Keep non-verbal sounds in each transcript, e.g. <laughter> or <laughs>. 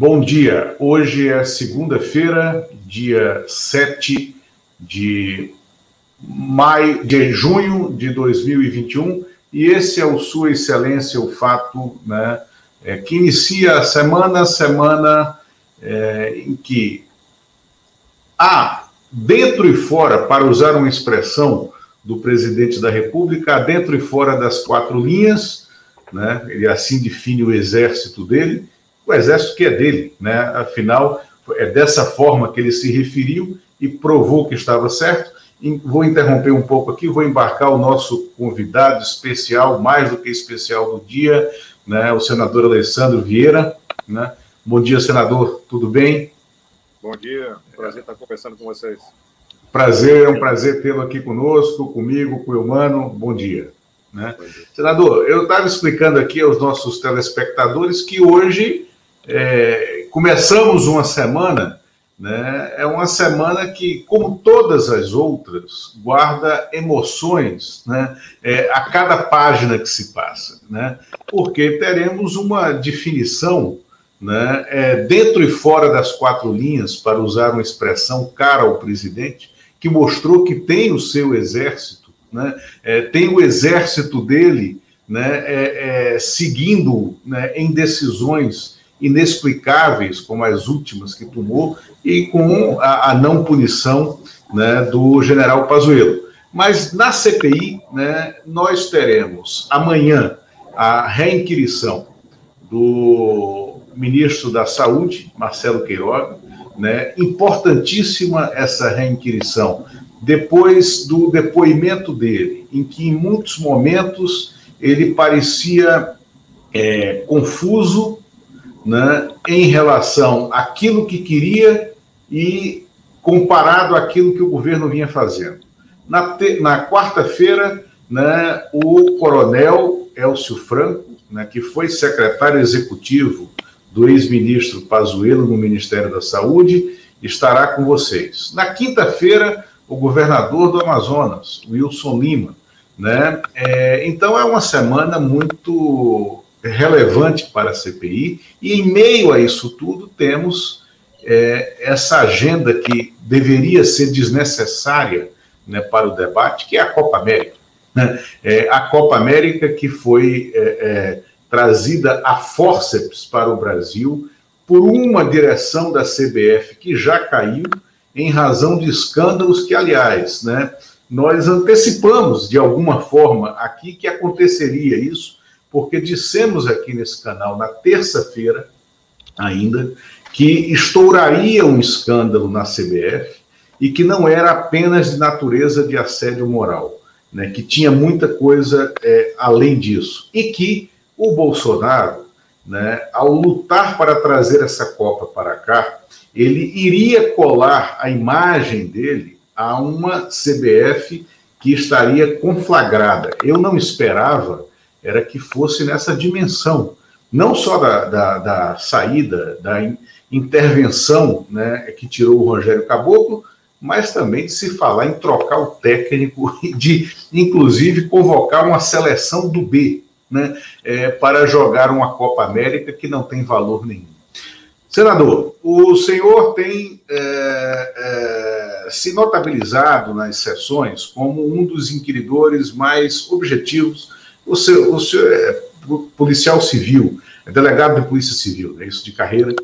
Bom dia. Hoje é segunda-feira, dia 7 de maio, de junho de 2021, e esse é o Sua Excelência, o fato, né, é, que inicia a semana, semana é, em que há dentro e fora, para usar uma expressão do presidente da República, dentro e fora das quatro linhas, né, ele assim define o exército dele, o exército que é dele, né, afinal, é dessa forma que ele se referiu e provou que estava certo. Vou interromper um pouco aqui, vou embarcar o nosso convidado especial, mais do que especial do dia, né, o senador Alessandro Vieira. Né? Bom dia, senador, tudo bem? Bom dia, prazer estar conversando com vocês. Prazer, é um prazer tê-lo aqui conosco, comigo, com o Eumano. Bom dia. Né? Senador, eu estava explicando aqui aos nossos telespectadores que hoje é, começamos uma semana né? É uma semana que, como todas as outras, guarda emoções né? É, a cada página que se passa, né? porque teremos uma definição né? É, dentro e fora das quatro linhas, para usar uma expressão cara ao presidente, que mostrou que tem o seu exército, né? É, tem o exército dele né? É, é, seguindo né? em decisões inexplicáveis, como as últimas que tomou, e com a, a não punição né, do general Pazuello. Mas na CPI, né, nós teremos amanhã a reinquirição do ministro da Saúde, Marcelo Queiroga, né, importantíssima essa reinquirição, depois do depoimento dele, em que em muitos momentos ele parecia é, confuso né, em relação àquilo que queria e comparado àquilo que o governo vinha fazendo. Na, na quarta-feira, né, o coronel Elcio Franco, né, que foi secretário executivo do ex-ministro Pazuello no Ministério da Saúde, estará com vocês. Na quinta-feira, o governador do Amazonas, Wilson Lima. Né? É, então, é uma semana muito relevante para a CPI, e em meio a isso tudo temos é, essa agenda que deveria ser desnecessária né, para o debate, que é a Copa América. Né? É, a Copa América que foi é, é trazida a fórceps para o Brasil por uma direção da CBF que já caiu em razão de escândalos que, aliás, né, nós antecipamos de alguma forma aqui que aconteceria isso porque dissemos aqui nesse canal, na terça-feira ainda, que estouraria um escândalo na CBF e que não era apenas de natureza de assédio moral, né, que tinha muita coisa é, além disso. E que o Bolsonaro, né, ao lutar para trazer essa Copa para cá, ele iria colar a imagem dele a uma CBF que estaria conflagrada. Eu não esperava era que fosse nessa dimensão, não só da, da, da saída, da intervenção né, que tirou o Rogério Caboclo, mas também de se falar em trocar o técnico <laughs> e de, inclusive, convocar uma seleção do B né, é, para jogar uma Copa América que não tem valor nenhum. Senador, o senhor tem é, é, se notabilizado nas sessões como um dos inquiridores mais objetivos o senhor, o senhor é policial civil, é delegado de polícia civil, é isso de carreira,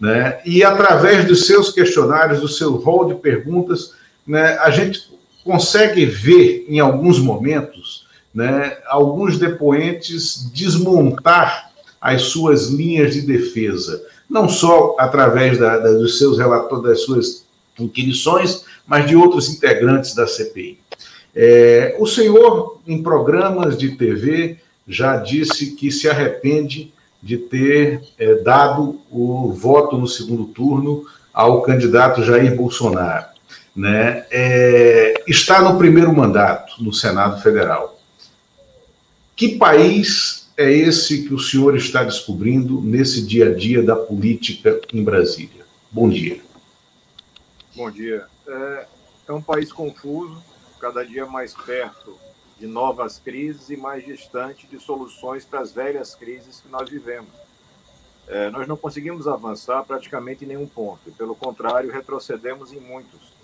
né? E através dos seus questionários, do seu rol de perguntas, né, a gente consegue ver em alguns momentos, né, alguns depoentes desmontar as suas linhas de defesa, não só através da, da, dos seus relatórios, das suas inquirições, mas de outros integrantes da CPI. É, o senhor, em programas de TV, já disse que se arrepende de ter é, dado o voto no segundo turno ao candidato Jair Bolsonaro. Né? É, está no primeiro mandato no Senado Federal. Que país é esse que o senhor está descobrindo nesse dia a dia da política em Brasília? Bom dia. Bom dia. É, é um país confuso, cada dia mais perto de novas crises e mais distante de soluções para as velhas crises que nós vivemos. é, nós não conseguimos avançar praticamente em nenhum ponto. Pelo contrário, retrocedemos em muitos.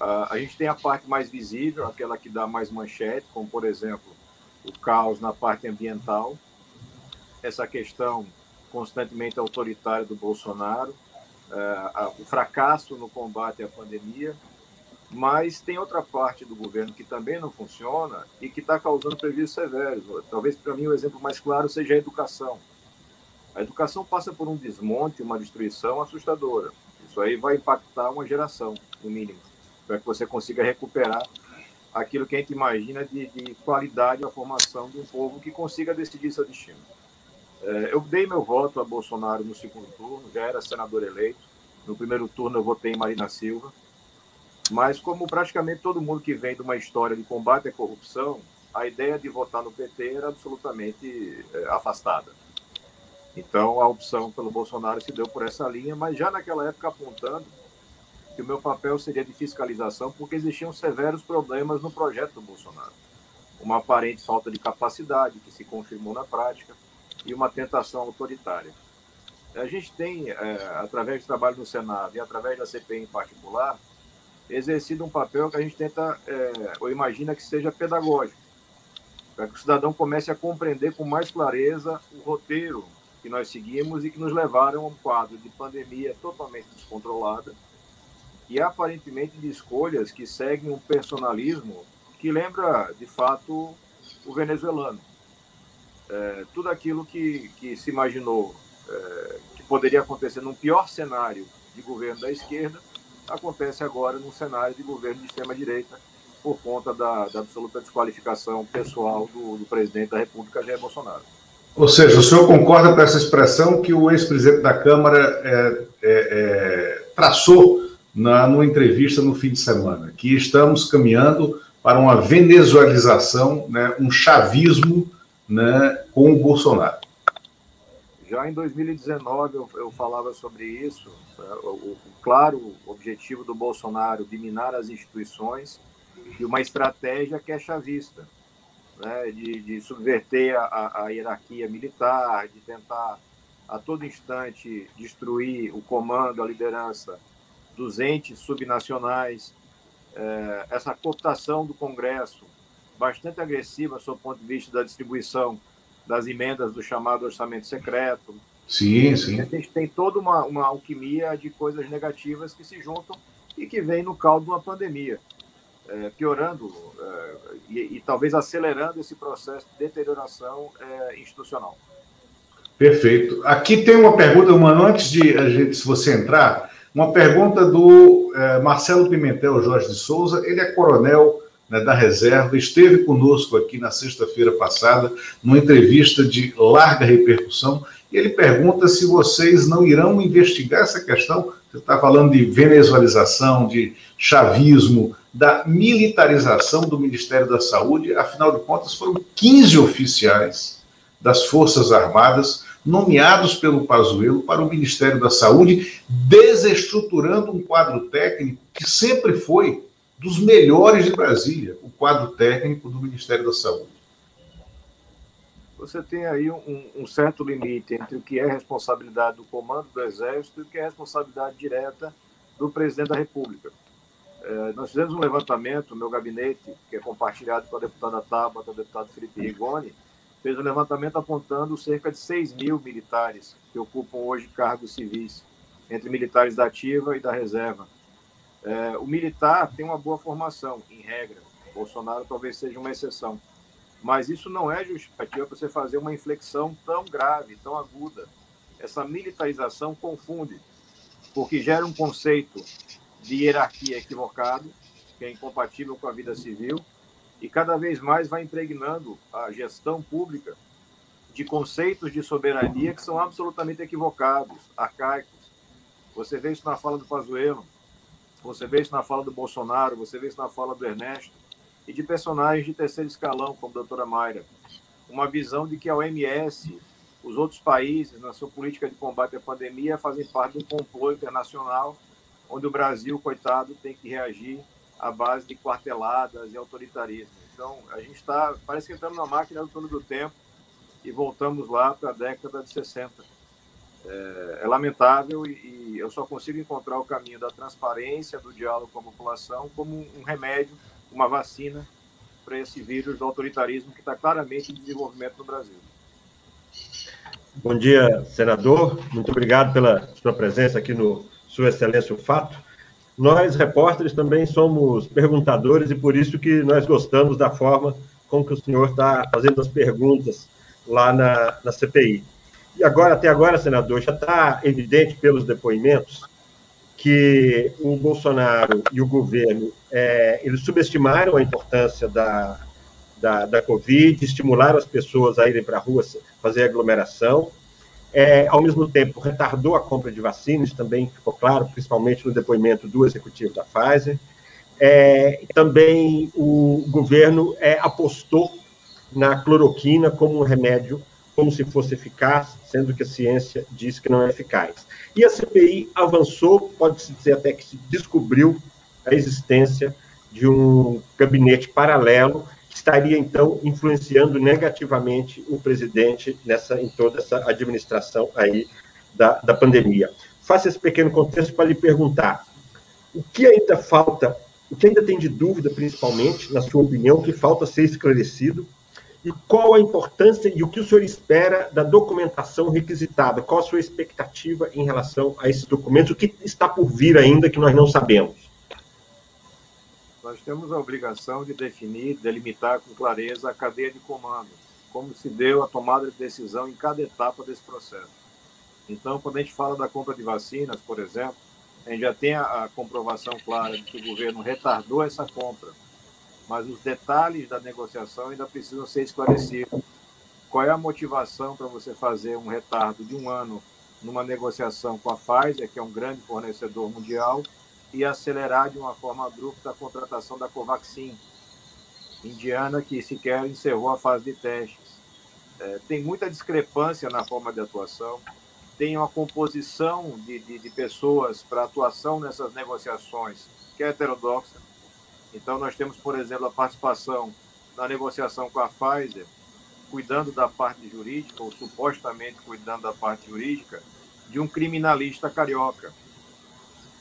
Uh, a gente tem a parte mais visível, aquela que dá mais manchete, como, por exemplo, o caos na parte ambiental, essa questão constantemente autoritária do Bolsonaro, uh, o fracasso no combate à pandemia, mas tem outra parte do governo que também não funciona e que está causando prejuízos severos. Talvez, para mim, o exemplo mais claro seja a educação. A educação passa por um desmonte, uma destruição assustadora. Isso aí vai impactar uma geração, no mínimo, para que você consiga recuperar aquilo que a gente imagina de, de qualidade a formação de um povo que consiga decidir seu destino. É, eu dei meu voto a Bolsonaro no segundo turno, já era senador eleito. No primeiro turno eu votei em Marina Silva. Mas como praticamente todo mundo que vem de uma história de combate à corrupção, a ideia de votar no PT era absolutamente é, afastada. Então a opção pelo Bolsonaro se deu por essa linha, mas já naquela época apontando que o meu papel seria de fiscalização, porque existiam severos problemas no projeto do Bolsonaro. Uma aparente falta de capacidade, que se confirmou na prática, e uma tentação autoritária. A gente tem, é, através do trabalho no Senado e através da CPI em particular, exercido um papel que a gente tenta, é, ou imagina que seja pedagógico, para que o cidadão comece a compreender com mais clareza o roteiro que nós seguimos e que nos levaram a um quadro de pandemia totalmente descontrolada e aparentemente de escolhas que seguem um personalismo que lembra, de fato, o venezuelano. É, tudo aquilo que, que se imaginou é, que poderia acontecer num pior cenário de governo da esquerda, acontece agora num cenário de governo de extrema-direita, por conta da, da, absoluta desqualificação pessoal do, do presidente da República, Jair Bolsonaro. Ou seja, o senhor concorda com essa expressão que o ex-presidente da Câmara é, é, é, traçou na numa entrevista no fim de semana, que estamos caminhando para uma venezuelização, né, um chavismo né, com o Bolsonaro. Já em 2019 eu, eu falava sobre isso, né, o, o, claro objetivo do Bolsonaro de minar as instituições e uma estratégia que é chavista né, de, de subverter a, a hierarquia militar, de tentar a todo instante destruir o comando, a liderança dos entes subnacionais, é, essa cooptação do Congresso, bastante agressiva sob o ponto de vista da distribuição das emendas do chamado orçamento secreto. Sim, sim. A gente tem toda uma, uma alquimia de coisas negativas que se juntam e que vem no caldo de uma pandemia é, piorando é, e, e, talvez acelerando esse processo de deterioração é, institucional. Perfeito. Aqui tem uma pergunta, mano, antes de a gente, se você entrar, uma pergunta do é, Marcelo Pimentel Jorge de Souza. Ele é coronel né, da reserva, esteve conosco aqui na sexta-feira passada, numa entrevista de larga repercussão. E ele pergunta se vocês não irão investigar essa questão. Você está falando de venezualização, de chavismo, da militarização do Ministério da Saúde. Afinal de contas, foram 15 oficiais das Forças Armadas nomeados pelo Pazuello para o Ministério da Saúde, desestruturando um quadro técnico que sempre foi dos melhores de Brasília, o quadro técnico do Ministério da Saúde. Você tem aí um, um certo limite entre o que é responsabilidade do comando do Exército e o que é responsabilidade direta do presidente da República. É, nós fizemos um levantamento, meu gabinete, que é compartilhado com a deputada Tabata, o deputado Felipe Rigoni, fez um levantamento apontando cerca de 6 mil militares que ocupam hoje cargos civis, entre militares da ativa e da reserva. É, o militar tem uma boa formação, em regra. Bolsonaro talvez seja uma exceção. Mas isso não é justificativa para você fazer uma inflexão tão grave, tão aguda. Essa militarização confunde, porque gera um conceito de hierarquia equivocado, que é incompatível com a vida civil, e cada vez mais vai impregnando a gestão pública de conceitos de soberania que são absolutamente equivocados, arcaicos. Você vê isso na fala do Pazuello, você vê isso na fala do Bolsonaro, você vê isso na fala do Ernesto, e de personagens de terceiro escalão, como a doutora Mayra. Uma visão de que a OMS, os outros países, na sua política de combate à pandemia, fazem parte do complô internacional onde o Brasil, coitado, tem que reagir à base de quarteladas e autoritarismo. Então, a gente está, parece que entramos na máquina do túnel do tempo e voltamos lá para a década de 60. É, é lamentável e, e, eu só consigo encontrar o caminho da transparência, do diálogo com a população, como um remédio, uma vacina para esse vírus do autoritarismo que está claramente em desenvolvimento no Brasil. Bom dia, senador. Muito obrigado pela sua presença aqui no Sua Excelência o Fato. Nós, repórteres, também somos perguntadores e por isso que nós gostamos da forma com que o senhor está fazendo as perguntas lá na, na CPI. E agora, até agora, senador, já está evidente pelos depoimentos que o Bolsonaro e o governo é, eles subestimaram a importância da, da, da Covid, estimularam as pessoas a irem para a rua fazer aglomeração, é, ao mesmo tempo retardou a compra de vacinas, também ficou claro, principalmente no depoimento do executivo da Pfizer. É, também o governo é, apostou na cloroquina como um remédio, como se fosse eficaz, sendo que a ciência diz que não é eficaz. E a CPI avançou, pode-se dizer até que se descobriu a existência de um gabinete paralelo estaria então influenciando negativamente o presidente nessa em toda essa administração aí da, da pandemia. Faça esse pequeno contexto para lhe perguntar o que ainda falta, o que ainda tem de dúvida, principalmente, na sua opinião, que falta ser esclarecido, e qual a importância e o que o senhor espera da documentação requisitada? Qual a sua expectativa em relação a esses documentos? O que está por vir ainda que nós não sabemos? nós temos a obrigação de definir, delimitar com clareza a cadeia de comando, como se deu a tomada de decisão em cada etapa desse processo. Então, quando a gente fala da compra de vacinas, por exemplo, a gente já tem a, comprovação clara de que o governo retardou essa compra, mas os detalhes da negociação ainda precisam ser esclarecidos. Qual é a motivação para você fazer um retardo de um ano numa negociação com a Pfizer, que é um grande fornecedor mundial, e acelerar de uma forma abrupta a contratação da Covaxin, indiana que sequer encerrou a fase de testes. É, tem muita discrepância na forma de atuação, tem uma composição de, de, de pessoas para atuação nessas negociações que é heterodoxa. Então, nós temos, por exemplo, a participação na negociação com a Pfizer, cuidando da parte jurídica, ou supostamente cuidando da parte jurídica, de um criminalista carioca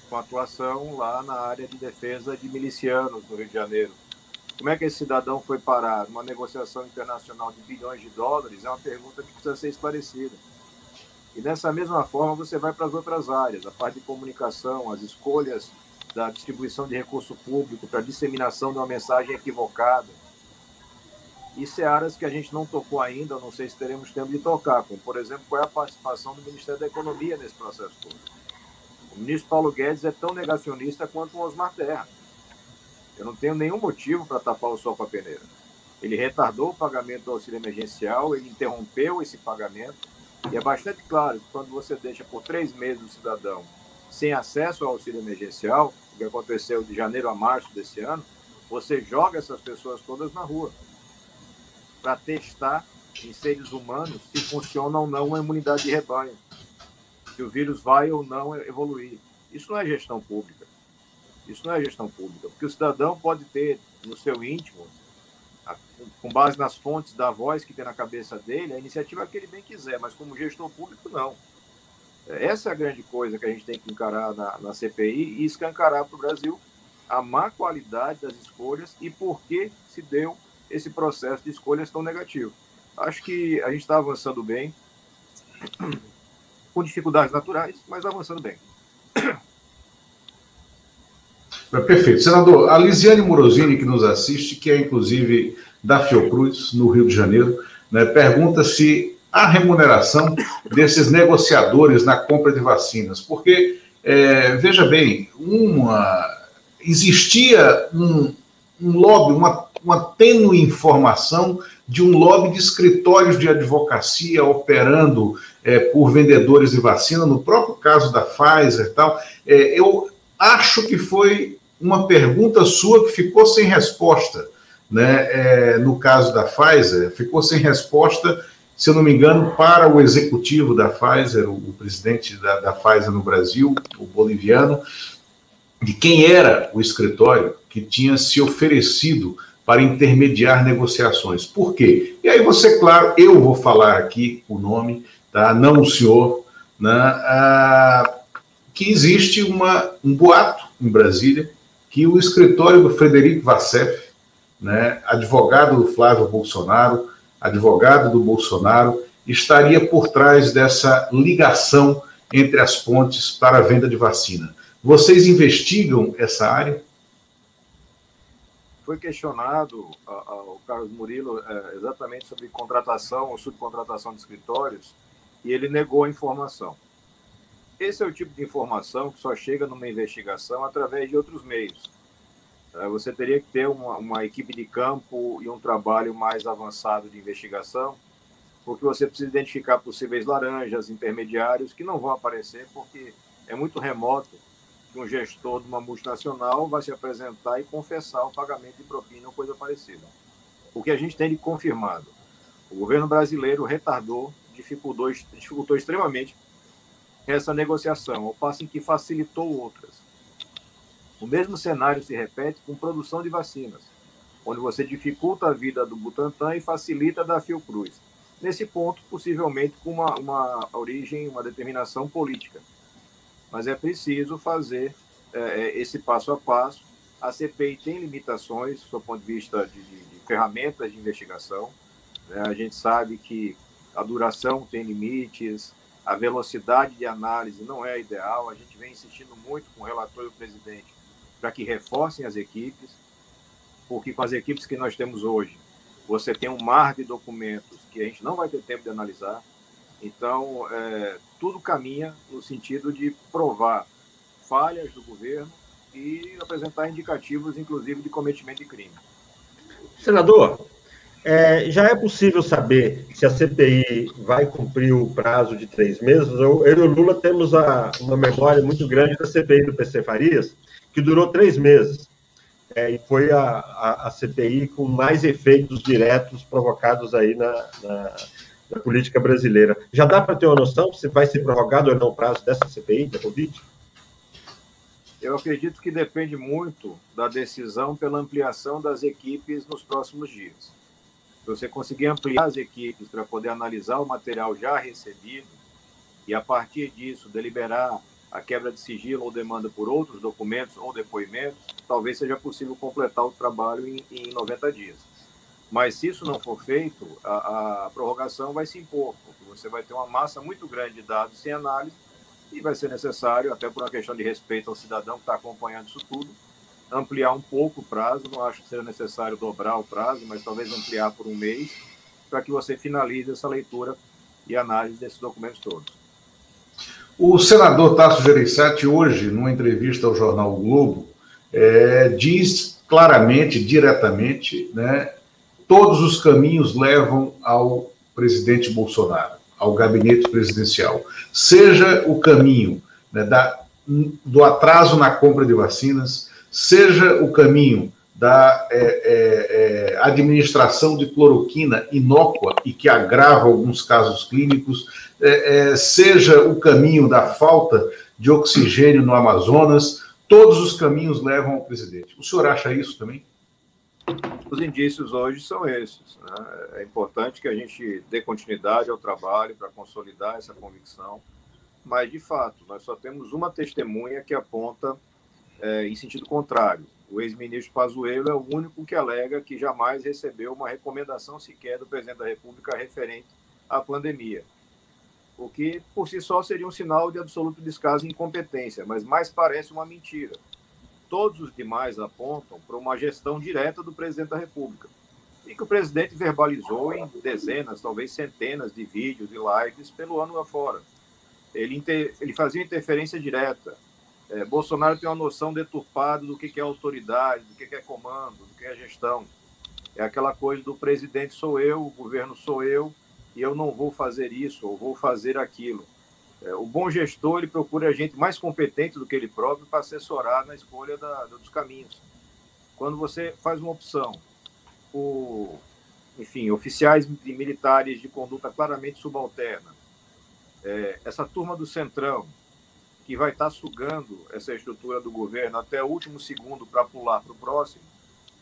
com atuação lá na área de defesa de milicianos no Rio de Janeiro. Como é que esse cidadão foi parar numa negociação internacional de bilhões de dólares? É uma pergunta que precisa ser esclarecida. E dessa mesma forma você vai para as outras áreas, a parte de comunicação, as escolhas da distribuição de recurso público para disseminação de uma mensagem equivocada. É áreas que a gente não tocou ainda, não sei se teremos tempo de tocar, como, por exemplo, qual é a participação do Ministério da Economia nesse processo todo. O ministro Paulo Guedes é tão negacionista quanto o Osmar Terra. Eu não tenho nenhum motivo para tapar o sol com a peneira. Ele retardou o pagamento do auxílio emergencial, ele interrompeu esse pagamento, e é bastante claro que quando você deixa por três meses o cidadão sem acesso ao auxílio emergencial, que aconteceu de janeiro a março desse ano, você joga essas pessoas todas na rua para testar em seres humanos se funciona ou não uma imunidade de rebanho se o vírus vai ou não evoluir. Isso não é gestão pública. Isso não é gestão pública, porque o cidadão pode ter no seu íntimo, com base nas fontes da voz que tem na cabeça dele, a iniciativa que ele bem quiser, mas como gestor público, não. Essa é a grande coisa que a gente tem que encarar na, na CPI e escancarar para o Brasil a má qualidade das escolhas e por que se deu esse processo de escolhas tão negativo. Acho que a gente está avançando bem com dificuldades naturais, mas avançando bem. É perfeito. Senador, a Lisiane Morosini, que nos assiste, que é inclusive da Fiocruz, no Rio de Janeiro, né, pergunta se há remuneração desses negociadores na compra de vacinas. Porque, é, veja bem, uma, existia um, um lobby, uma, uma tênue informação de um lobby de escritórios de advocacia operando é, por vendedores de vacina, no próprio caso da Pfizer e tal. É, eu acho que foi uma pergunta sua que ficou sem resposta. Né? É, no caso da Pfizer, ficou sem resposta, se eu não me engano, para o executivo da Pfizer, o, presidente da, da Pfizer no Brasil, o boliviano, de quem era o escritório que tinha se oferecido para intermediar negociações. Por quê? E aí você, claro, eu vou falar aqui o nome, tá? Não o senhor, né, ah, que existe uma, um boato em Brasília que o escritório do Frederico Vassef, né, advogado do Flávio Bolsonaro, advogado do Bolsonaro, estaria por trás dessa ligação entre as pontes para a venda de vacina. Vocês investigam essa área? Foi questionado o Carlos Murilo é, exatamente sobre contratação ou subcontratação de escritórios e ele negou a informação. Esse é o tipo de informação que só chega numa investigação através de outros meios. É, você teria que ter uma, uma equipe de campo e um trabalho mais avançado de investigação porque você precisa identificar possíveis laranjas, intermediários, que não vão aparecer porque é muito remoto que um gestor de uma multinacional vai se apresentar e confessar o pagamento de propina ou coisa parecida. O que a gente tem de confirmado, o governo brasileiro retardou, dificultou, dificultou extremamente essa negociação, ao passo em que facilitou outras. O mesmo cenário se repete com produção de vacinas, onde você dificulta a vida do Butantan e facilita a da Fiocruz nesse ponto, possivelmente com uma, uma origem, uma determinação política. Mas é preciso fazer é, é esse passo a passo. A CPI tem limitações, do ponto de vista de, de, de ferramentas de investigação. Né? A gente sabe que a duração tem limites, a velocidade de análise não é ideal. A gente vem insistindo muito com o relator e o presidente para que reforcem as equipes, porque com as equipes que nós temos hoje, você tem um mar de documentos que a gente não vai ter tempo de analisar. Então, é, tudo caminha no sentido de provar falhas do governo e apresentar indicativos, inclusive, de cometimento de crime. Senador, é, já é possível saber se a CPI vai cumprir o prazo de três meses? Eu, eu e o Lula temos a, uma memória muito grande da CPI do PC Farias, que durou três meses é, e foi a, a, a, CPI com mais efeitos diretos provocados aí na, na, na política brasileira. Já dá para ter uma noção se vai ser prorrogado ou não o prazo dessa CPI, da Covid? Eu acredito que depende muito da decisão pela ampliação das equipes nos próximos dias. Se você conseguir ampliar as equipes para poder analisar o material já recebido e, a partir disso, deliberar a quebra de sigilo ou demanda por outros documentos ou depoimentos, talvez seja possível completar o trabalho em, em 90 dias. Mas se isso não for feito, a, a, prorrogação vai se impor, porque você vai ter uma massa muito grande de dados sem análise e vai ser necessário, até por uma questão de respeito ao cidadão que está acompanhando isso tudo, ampliar um pouco o prazo. Não acho que seja necessário dobrar o prazo, mas talvez ampliar por um mês, para que você finalize essa leitura e análise desses documentos todos. O senador Tasso Gereissati, hoje, numa entrevista ao jornal o Globo, é, diz claramente, diretamente, né, todos os caminhos levam ao presidente Bolsonaro, ao gabinete presidencial. Seja o caminho né, da, do atraso na compra de vacinas, seja o caminho da é, é, é administração de cloroquina inócua e que agrava alguns casos clínicos, é, é, seja o caminho da falta de oxigênio no Amazonas, todos os caminhos levam ao presidente. O senhor acha isso também? Os indícios hoje são esses. Né? É importante que a gente dê continuidade ao trabalho para consolidar essa convicção, mas, de fato, nós só temos uma testemunha que aponta é, em sentido contrário. O ex-ministro Pazuello é o único que alega que jamais recebeu uma recomendação sequer do presidente da República referente à pandemia o que por si só seria um sinal de absoluto descaso e incompetência, mas mais parece uma mentira. Todos os demais apontam para uma gestão direta do presidente da República, e que o presidente verbalizou em dezenas, talvez centenas de vídeos e lives pelo ano afora. Ele, inter... ele fazia interferência direta. É, Bolsonaro tem uma noção deturpada do que é autoridade, do que é comando, do que é gestão. É aquela coisa do presidente sou eu, o governo sou eu, e eu não vou fazer isso ou vou fazer aquilo. É, o bom gestor ele procura gente mais competente do que ele próprio para assessorar na escolha da, dos caminhos. Quando você faz uma opção por, enfim, oficiais e militares de conduta claramente subalterna, é, essa turma do Centrão, que vai estar sugando essa estrutura do governo até o último segundo para pular para o próximo,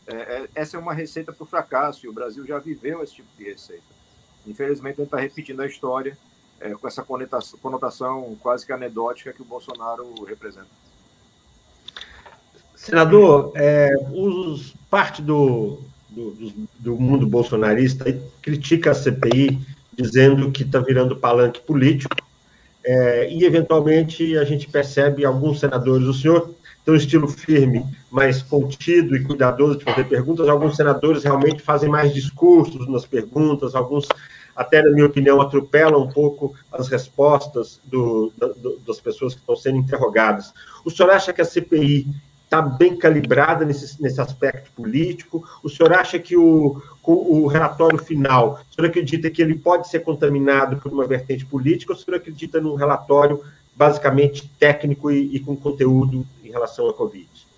é, é, essa é uma receita para o fracasso e o Brasil já viveu esse tipo de receita. Infelizmente, a gente está repetindo a história é, com essa conotação, conotação quase que anedótica que o Bolsonaro representa. Senador, é, os, parte do, do, do, mundo bolsonarista critica a CPI, dizendo que está virando palanque político, é, e eventualmente a gente percebe alguns senadores, o senhor tem um estilo firme, mais contido e cuidadoso de fazer perguntas, alguns senadores realmente fazem mais discursos nas perguntas, alguns até, na minha opinião, atropelam um pouco as respostas do, do, das pessoas que estão sendo interrogadas. O senhor acha que a CPI está bem calibrada nesse, nesse aspecto político? O senhor acha que o, o relatório final, o senhor acredita que ele pode ser contaminado por uma vertente política ou o senhor acredita num relatório basicamente técnico e, e com conteúdo em relação à Covid?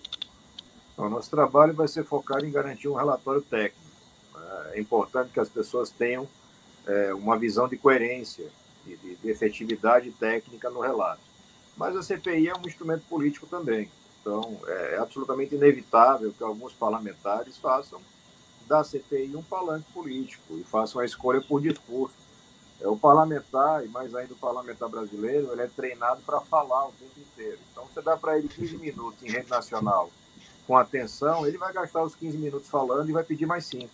O nosso trabalho vai ser focado em garantir um relatório técnico. É importante que as pessoas tenham é, uma visão de coerência e de, de efetividade técnica no relato. Mas a CPI é um instrumento político também. Então, é absolutamente inevitável que alguns parlamentares façam da CPI um palanque político e façam a escolha por discurso. É, o parlamentar, e mais ainda o parlamentar brasileiro, ele é treinado para falar o tempo inteiro. Então, você dá para ele 15 minutos em rede nacional com atenção, ele vai gastar os 15 minutos falando e vai pedir mais 5.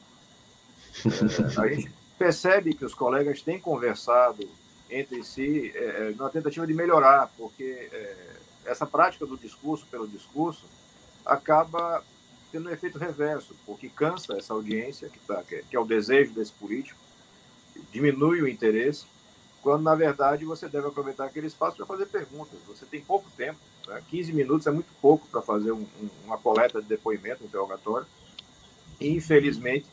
É, a gente percebe que os colegas têm conversado entre si é, é na tentativa de melhorar, porque é, essa prática do discurso pelo discurso acaba tendo um efeito reverso, porque cansa essa audiência, que, tá, que, é o desejo desse político, diminui o interesse, quando na verdade você deve aproveitar aquele espaço para fazer perguntas. Você tem pouco tempo, né? 15 minutos é muito pouco para fazer um, um, uma coleta de depoimento, interrogatório, e infelizmente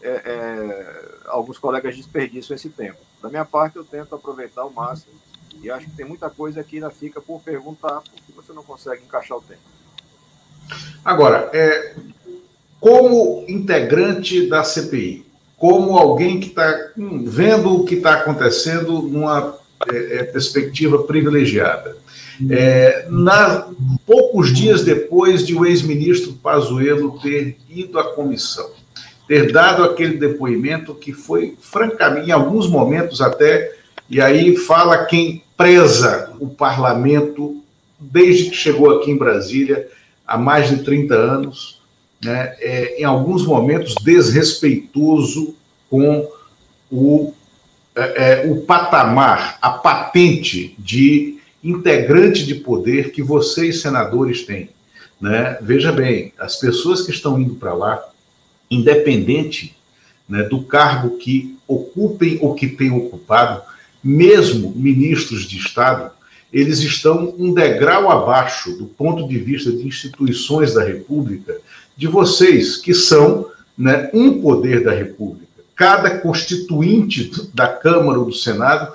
é, é, alguns colegas desperdiçam esse tempo. Da minha parte, eu tento aproveitar o máximo e acho que tem muita coisa que ainda fica por perguntar, porque você não consegue encaixar o tempo. Agora, é, como integrante da CPI, como alguém que está hum, vendo o que está acontecendo numa é, é, perspectiva privilegiada, é, na, poucos dias depois de o ex-ministro Pazuello ter ido à comissão, ter dado aquele depoimento que foi, francamente, em alguns momentos até, e aí fala quem preza o parlamento desde que chegou aqui em Brasília, há mais de 30 anos, né, é, em alguns momentos desrespeitoso com o, é, é, o patamar, a patente de integrante de poder que vocês, senadores, têm. Né? Veja bem, as pessoas que estão indo para lá, independente né, do cargo que ocupem ou que tenham ocupado, mesmo ministros de Estado, eles estão um degrau abaixo do ponto de vista de instituições da República de vocês, que são né, um poder da República. Cada constituinte da Câmara ou do Senado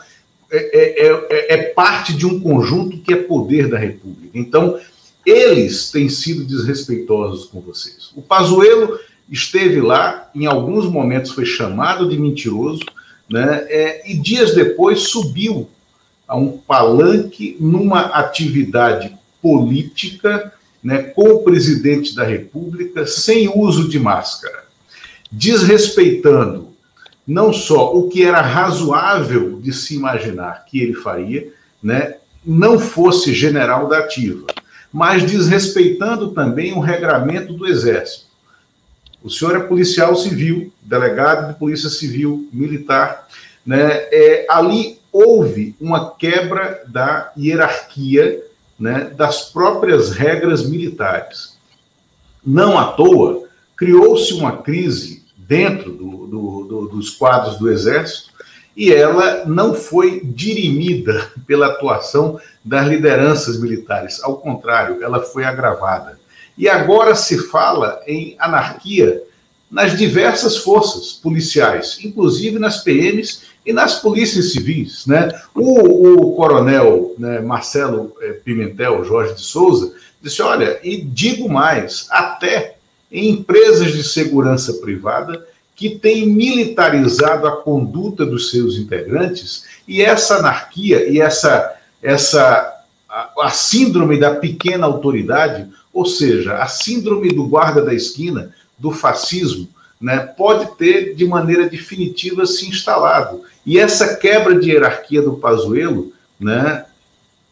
é, é, é, é parte de um conjunto que é poder da República. Então, eles têm sido desrespeitosos com vocês. O Pazuello esteve lá, em alguns momentos foi chamado de mentiroso, né? É, e dias depois subiu a um palanque numa atividade política né, com o presidente da República sem uso de máscara, desrespeitando não só o que era razoável de se imaginar que ele faria, né, não fosse general da ativa, mas desrespeitando também o regramento do Exército. O senhor é policial civil, delegado de polícia civil, militar, né? É, ali houve uma quebra da hierarquia, né, das próprias regras militares. Não à toa, criou-se uma crise dentro do, do, do, dos quadros do Exército e ela não foi dirimida <laughs> pela atuação das lideranças militares. Ao contrário, ela foi agravada. E agora se fala em anarquia nas diversas forças policiais, inclusive nas PMs e nas polícias civis. Né? O, o coronel né, Marcelo eh, Pimentel Jorge de Souza disse: olha, e digo mais, até em empresas de segurança privada que têm militarizado a conduta dos seus integrantes, e essa anarquia e essa, essa a, a síndrome da pequena autoridade ou seja, a síndrome do guarda da esquina, do fascismo, né, pode ter de maneira definitiva se instalado. E essa quebra de hierarquia do Pazuello né,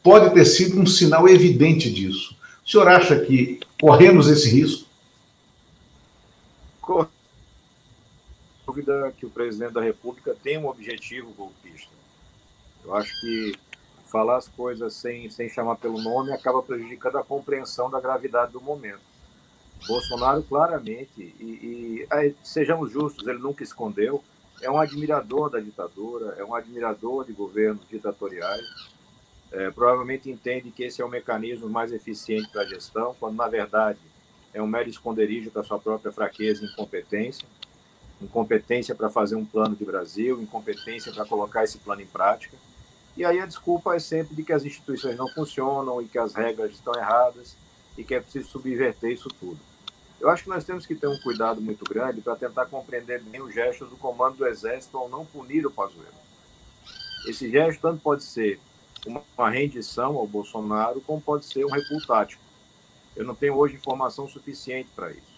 pode ter sido um sinal evidente disso. O senhor acha que corremos esse risco? dúvida que o presidente da República tem um objetivo golpista. Eu acho que falar as coisas sem, sem chamar pelo nome acaba prejudicando a compreensão da gravidade do momento. Bolsonaro, claramente, e, e aí, sejamos justos, ele nunca escondeu, é um admirador da ditadura, é um admirador de governos ditatoriais, é, provavelmente entende que esse é o mecanismo mais eficiente para a gestão, quando, na verdade, é um mero esconderijo da sua própria fraqueza e incompetência incompetência para fazer um plano de Brasil, incompetência para colocar esse plano em prática. E aí a desculpa é sempre de que as instituições não funcionam e que as regras estão erradas e que é preciso subverter isso tudo. Eu acho que nós temos que ter um cuidado muito grande para tentar compreender bem os gestos do comando do Exército ao não punir o Pazuello. Esse gesto tanto pode ser uma rendição ao Bolsonaro, como pode ser um recuo tático. Eu não tenho hoje informação suficiente para isso.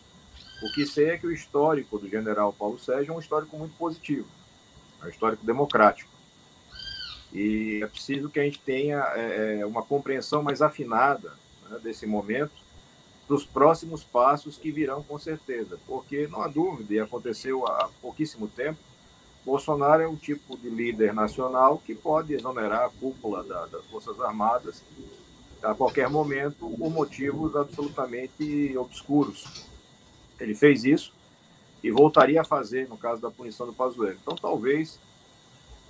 O que sei é que o histórico do general Paulo Sérgio é um histórico muito positivo, é um histórico democrático. E é preciso que a gente tenha é, é uma compreensão mais afinada né, desse momento, dos próximos passos que virão com certeza, porque não há dúvida, e aconteceu há pouquíssimo tempo, Bolsonaro é um tipo de líder nacional que pode exonerar a cúpula da, das Forças Armadas a qualquer momento por motivos absolutamente obscuros. Ele fez isso e voltaria a fazer no caso da punição do Pazuello. Então, talvez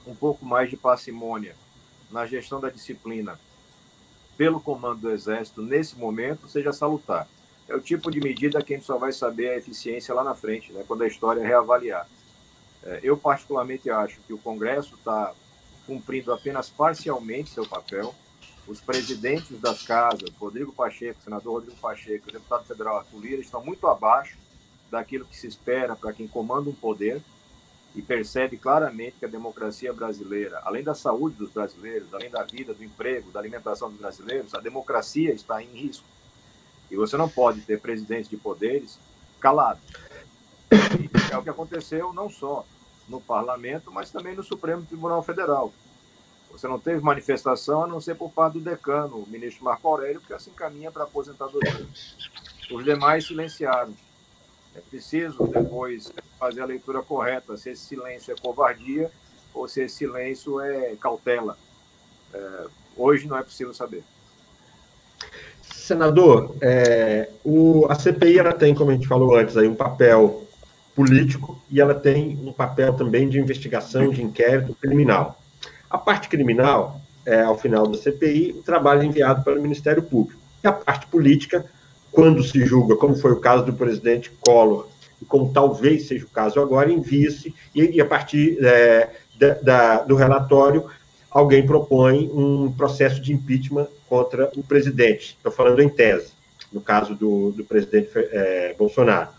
um pouco mais de parcimônia na gestão da disciplina pelo comando do Exército nesse momento seja salutar. É o tipo de medida que a gente só vai saber a eficiência lá na frente, né, quando a história reavaliar. É, eu, particularmente, acho que o Congresso está cumprindo apenas parcialmente seu papel. Os presidentes das casas, Rodrigo Pacheco, senador Rodrigo Pacheco, deputado federal Arthur Lira, estão muito abaixo daquilo que se espera para quem comanda um poder e percebe claramente que a democracia brasileira, além da saúde dos brasileiros, além da vida, do emprego, da alimentação dos brasileiros, a democracia está em risco. E você não pode ter presidentes de poderes calados. E é o que aconteceu não só no parlamento, mas também no Supremo Tribunal Federal. Você não teve manifestação a não ser por parte do decano, o ministro Marco Aurélio, que assim caminha para aposentadoria. Os demais silenciaram. É preciso depois fazer a leitura correta, se esse silêncio é covardia ou se esse silêncio é cautela. É, hoje não é possível saber. Senador, é, o, a CPI ela tem, como a gente falou antes, aí, um papel político e ela tem um papel também de investigação, de inquérito criminal. A parte criminal, é, ao final da CPI, o trabalho é enviado para o Ministério Público. E a parte política, quando se julga, como foi o caso do presidente Collor, e como talvez seja o caso agora, envia-se, e, e, a partir é, da, da, do relatório, alguém propõe um processo de impeachment contra o presidente. Estou falando em tese, no caso do, do presidente é, Bolsonaro.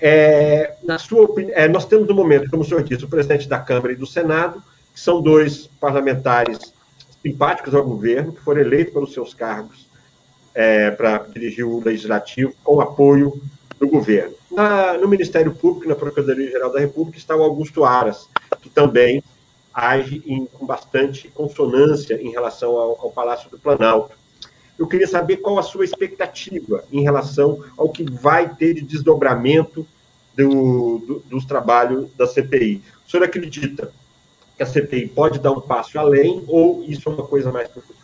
É, na sua opinião, é, nós temos no momento, como o senhor disse, o presidente da Câmara e do Senado, que são dois parlamentares simpáticos ao governo, que foram eleitos pelos seus cargos é, para dirigir o legislativo com apoio do governo. Na, no Ministério Público, na Procuradoria-Geral da República, está o Augusto Aras, que também age em, com bastante consonância em relação ao, ao Palácio do Planalto. Eu queria saber qual a sua expectativa em relação ao que vai ter de desdobramento do, do, dos trabalhos da CPI. O senhor acredita que a CPI pode dar um passo além ou isso é uma coisa mais para o futuro?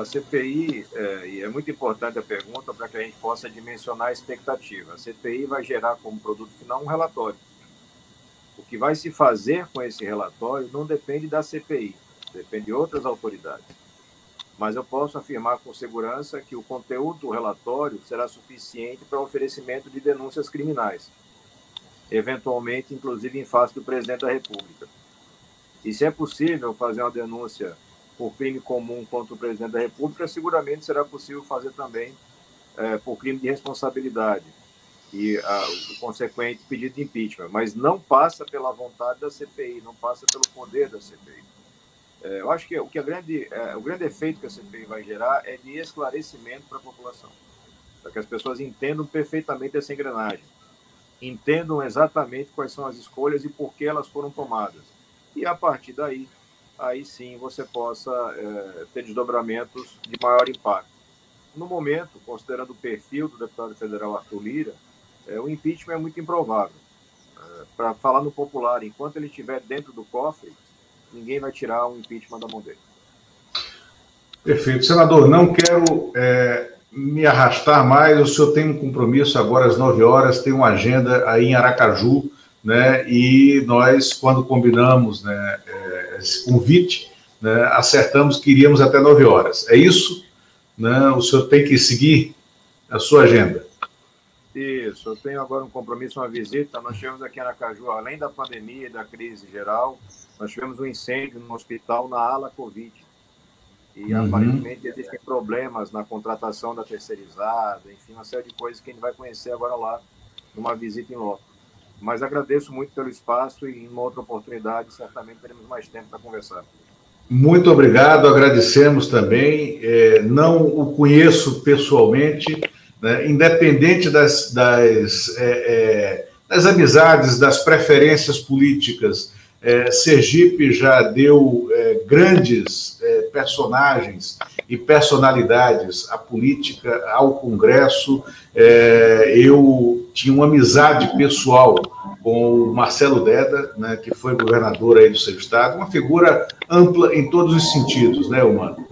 A CPI, é, e é muito importante a pergunta para que a gente possa dimensionar a expectativa. A CPI vai gerar como produto final um relatório. O que vai se fazer com esse relatório não depende da CPI, depende de outras autoridades. Mas eu posso afirmar com segurança que o conteúdo do relatório será suficiente para o oferecimento de denúncias criminais eventualmente, inclusive em face do presidente da República. E se é possível fazer uma denúncia por crime comum contra o presidente da República, seguramente será possível fazer também é, por crime de responsabilidade e a, o consequente pedido de impeachment, mas não passa pela vontade da CPI, não passa pelo poder da CPI. É, eu acho que o que a grande, é, o grande efeito que a CPI vai gerar é de esclarecimento para a população, para que as pessoas entendam perfeitamente essa engrenagem entendam exatamente quais são as escolhas e por que elas foram tomadas. E a partir daí, aí sim você possa é, ter desdobramentos de maior impacto. No momento, considerando o perfil do deputado federal Arthur Lira, é, o impeachment é muito improvável. É, Para falar no popular, enquanto ele estiver dentro do cofre, ninguém vai tirar o impeachment da mão dele. Perfeito. Senador, não quero é, me arrastar mais, o senhor tem um compromisso agora às 9 horas, tem uma agenda aí em Aracaju, né? E nós, quando combinamos né, é, esse convite, né, acertamos que iríamos até 9 horas. É isso? Né? O senhor tem que seguir a sua agenda. Isso, eu tenho agora um compromisso, uma visita. Nós tivemos aqui em Aracaju, além da pandemia e da crise geral, nós tivemos um incêndio no hospital na ala Covid. E uhum. aparentemente existem problemas na contratação da terceirizada, enfim, uma série de coisas que a gente vai conhecer agora lá, numa visita em loco. Mas agradeço muito pelo espaço e em uma outra oportunidade, certamente teremos mais tempo para conversar. Muito obrigado, agradecemos também. É, não o conheço pessoalmente, né, independente das, das, é, é, das amizades, das preferências políticas é, Sergipe já deu é, grandes é, personagens e personalidades à política, ao Congresso. É, eu tinha uma amizade pessoal com o Marcelo Deda, né, que foi governador aí do seu estado, uma figura ampla em todos os sentidos, né, Humano?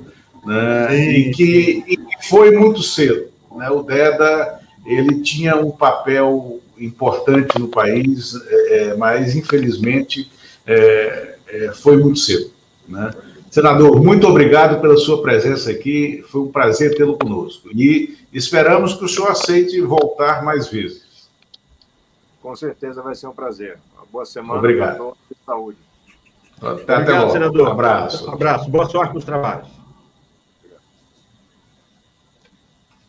Né, e, que, e foi muito cedo. Né, o Deda ele tinha um papel importante no país, é, mas infelizmente é, é, foi muito cedo. Né? Senador, muito obrigado pela sua presença aqui, foi um prazer tê-lo conosco. E esperamos que o senhor aceite voltar mais vezes. Com certeza vai ser um prazer. Uma boa semana. Obrigado. Saúde. Até, Obrigado, até logo. senador. Um abraço. Um abraço. Boa sorte nos trabalhos.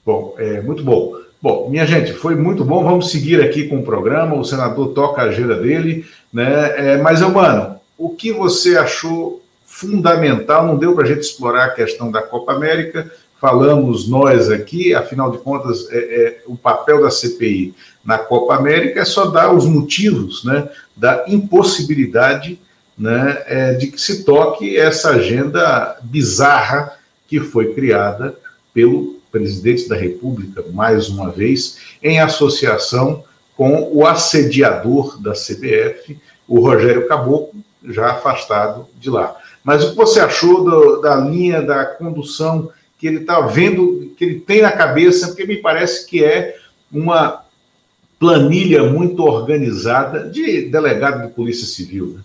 Bom, é, muito bom. Bom, minha gente, foi muito bom. Vamos seguir aqui com o programa. O senador toca a agenda dele, né? É, mas, mano, o que você achou fundamental? Não deu para a gente explorar a questão da Copa América. Falamos nós aqui, afinal de contas, é, é, o papel da CPI na Copa América é só dar os motivos né, da impossibilidade né, é, de que se toque essa agenda bizarra que foi criada pelo presidente da República, mais uma vez, em associação com o assediador da CBF, o Rogério Caboclo, já afastado de lá. Mas o que você achou do, da linha da condução que ele está vendo, que ele tem na cabeça, porque me parece que é uma planilha muito organizada de delegado de Polícia Civil. Né?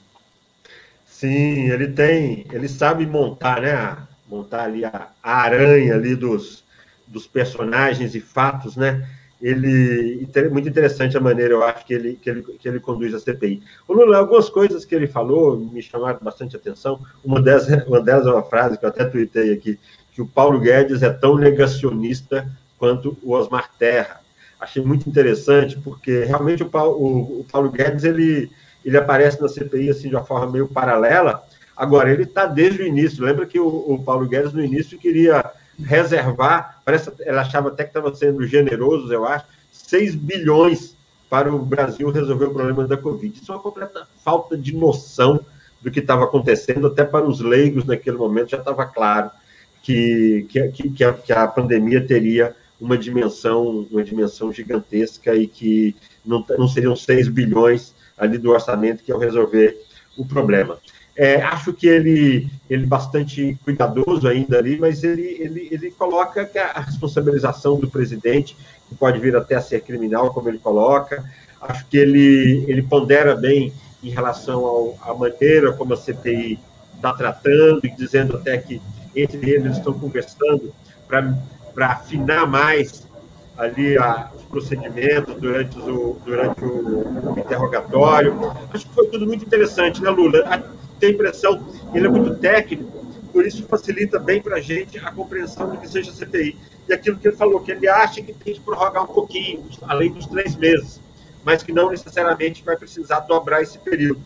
Sim, ele tem, ele sabe montar, né? Montar ali a, a aranha ali dos, dos personagens e fatos, né? Ele muito interessante a maneira, eu acho que ele que ele, que ele conduz a CPI. O Lula, algumas coisas que ele falou me chamaram bastante atenção. Uma delas, <laughs> uma delas é uma frase que eu até tuitei aqui, que o Paulo Guedes é tão negacionista quanto o Osmar Terra. Achei muito interessante porque realmente o Paulo, o, o Paulo Guedes ele ele aparece na CPI assim de uma forma meio paralela. Agora ele está desde o início. Lembra que o, o Paulo Guedes no início queria reservar, parece, ela achava até que estava sendo generoso, eu acho, 6 bilhões para o Brasil resolver o problema da Covid. Isso é uma completa falta de noção do que estava acontecendo, até para os leigos naquele momento já estava claro que, que, que, a, que a pandemia teria uma dimensão, uma dimensão gigantesca e que não, não seriam 6 bilhões ali do orçamento que iam resolver o problema. É, acho que ele ele bastante cuidadoso ainda ali, mas ele, ele, ele coloca a responsabilização do presidente, que pode vir até a ser criminal, como ele coloca, acho que ele, ele pondera bem em relação à maneira como a CPI está tratando, e dizendo até que entre eles estão conversando para afinar mais ali a, os procedimentos durante o, durante o interrogatório. Acho que foi tudo muito interessante, né, Lula? Tem a impressão que ele é muito técnico, por isso facilita bem para a gente a compreensão do que seja CPI. E aquilo que ele falou, que ele acha que tem que prorrogar um pouquinho, além dos três meses, mas que não necessariamente vai precisar dobrar esse período.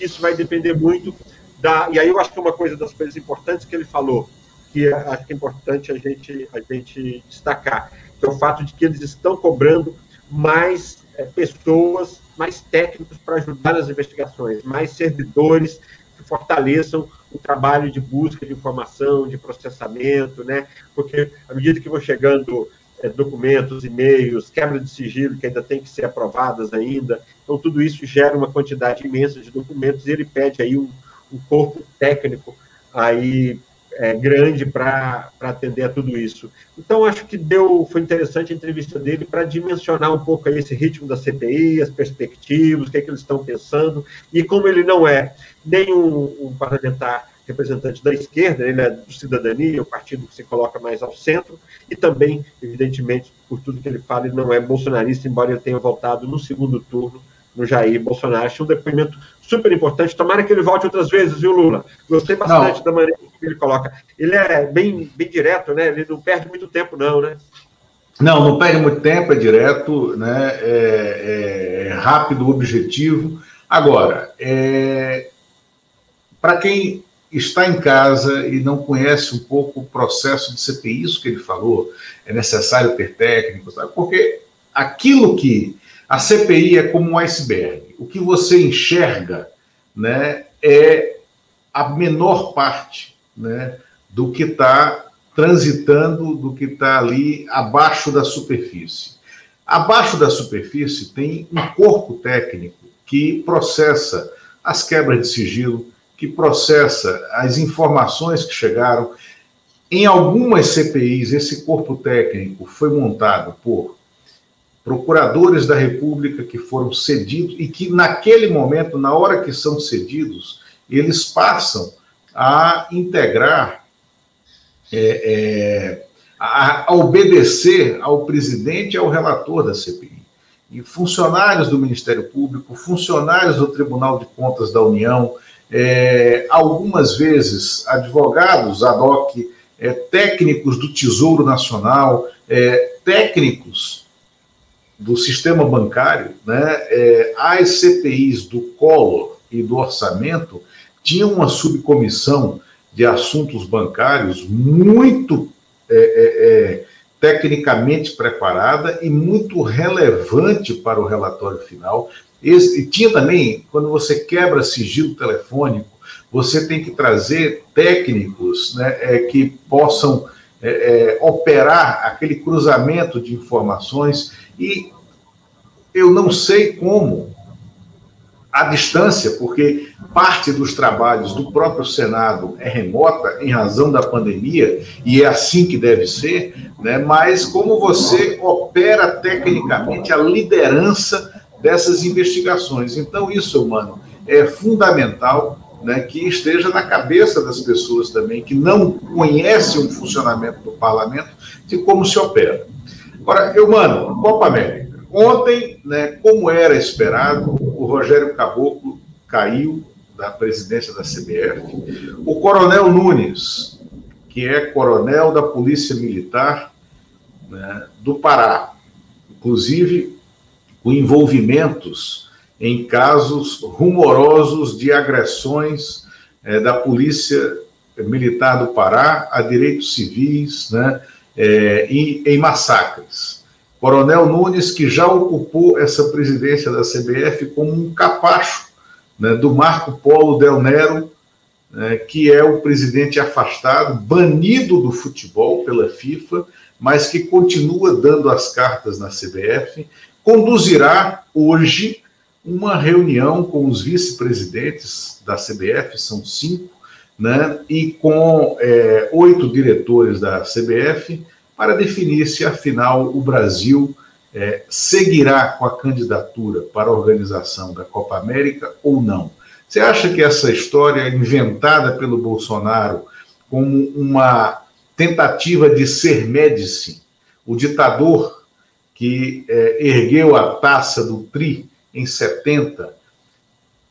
Isso vai depender muito da. E aí eu acho que uma coisa das coisas importantes que ele falou, que acho que é importante a gente, a gente destacar, que é o fato de que eles estão cobrando mais é, pessoas, mais técnicos para ajudar nas investigações, mais servidores que fortaleçam o trabalho de busca de informação, de processamento, né? Porque à medida que vão chegando é, documentos, e-mails, quebra de sigilo que ainda tem que ser aprovadas ainda, então tudo isso gera uma quantidade imensa de documentos e ele pede aí um, um corpo técnico aí é, grande para atender a tudo isso. Então, acho que deu, foi interessante a entrevista dele para dimensionar um pouco esse ritmo da CPI, as perspectivas, o que, é que eles estão pensando, e como ele não é nem um, um parlamentar representante da esquerda, ele é do Cidadania, o partido que se coloca mais ao centro, e também, evidentemente, por tudo que ele fala, ele não é bolsonarista, embora ele tenha voltado no segundo turno no Jair Bolsonaro. Achei um depoimento super importante. Tomara que ele volte outras vezes, viu, Lula? Gostei bastante não. da maneira que ele coloca. Ele é bem, bem direto, né? Ele não perde muito tempo, não, né? Não, não perde muito tempo, é direto, né? é, é rápido, objetivo. Agora, é... para quem está em casa e não conhece um pouco o processo de CPI, isso que ele falou, é necessário ter técnicos, porque aquilo que a CPI é como um iceberg. O que você enxerga né, é a menor parte né, do que está transitando, do que está ali abaixo da superfície. Abaixo da superfície tem um corpo técnico que processa as quebras de sigilo, que processa as informações que chegaram. Em algumas CPIs, esse corpo técnico foi montado por procuradores da República que foram cedidos e que, naquele momento, na hora que são cedidos, eles passam a integrar, é, é, a, a, obedecer ao presidente e ao relator da CPI. E funcionários do Ministério Público, funcionários do Tribunal de Contas da União, é, algumas vezes advogados ad hoc, é, técnicos do Tesouro Nacional, é, técnicos do sistema bancário, né, é, as CPIs do Collor e do orçamento tinham uma subcomissão de assuntos bancários muito é, é, é, tecnicamente preparada e muito relevante para o relatório final. E tinha também, quando você quebra sigilo telefônico, você tem que trazer técnicos né, é, que possam é, é, operar aquele cruzamento de informações e eu não sei como, à distância, porque parte dos trabalhos do próprio Senado é remota em razão da pandemia, e é assim que deve ser, né? mas como você opera tecnicamente a liderança dessas investigações. Então, isso, mano, é fundamental né, que esteja na cabeça das pessoas também, que não conhecem o funcionamento do parlamento, de como se opera. Agora, eu, mano, Copa América. Ontem, né, como era esperado, o Rogério Caboclo caiu da presidência da CBF. O Coronel Nunes, que é coronel da Polícia Militar né, do Pará, inclusive com envolvimentos em casos rumorosos de agressões é, da Polícia Militar do Pará a direitos civis né, é, e em massacres. Coronel Nunes, que já ocupou essa presidência da CBF como um capacho né, do Marco Polo Del Nero, né, que é o presidente afastado, banido do futebol pela FIFA, mas que continua dando as cartas na CBF, conduzirá hoje uma reunião com os vice-presidentes da CBF, são cinco, né, e com é, oito diretores da CBF, para definir se, afinal, o Brasil é, seguirá com a candidatura para a organização da Copa América ou não. Você acha que essa história inventada pelo Bolsonaro como uma tentativa de ser médici, o ditador que é, ergueu a taça do TRI em 70,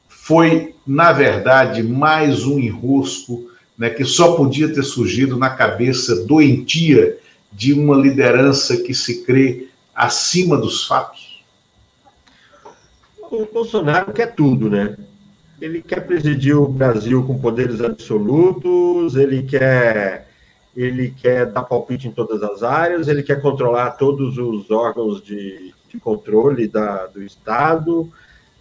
foi, na verdade, mais um enrosco né, que só podia ter surgido na cabeça doentia de uma liderança que se crê acima dos fatos? O Bolsonaro quer tudo, né? Ele quer presidir o Brasil com poderes absolutos, ele quer ele quer dar palpite em todas as áreas, ele quer controlar todos os órgãos de, de controle da, do Estado,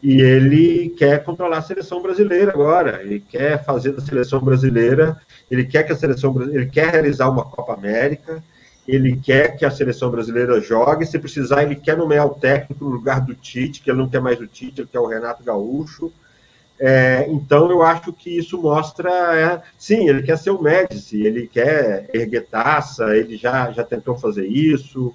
e ele quer controlar a seleção brasileira agora. Ele quer fazer da seleção brasileira, ele quer que a seleção ele quer realizar uma Copa América, ele quer que a seleção brasileira jogue, se precisar, ele quer nomear o técnico no lugar do Tite, que ele não quer mais o Tite, ele quer o Renato Gaúcho. É, então, eu acho que isso mostra, é, sim, ele quer ser o Médici, ele quer erguer taça, ele já, já tentou fazer isso.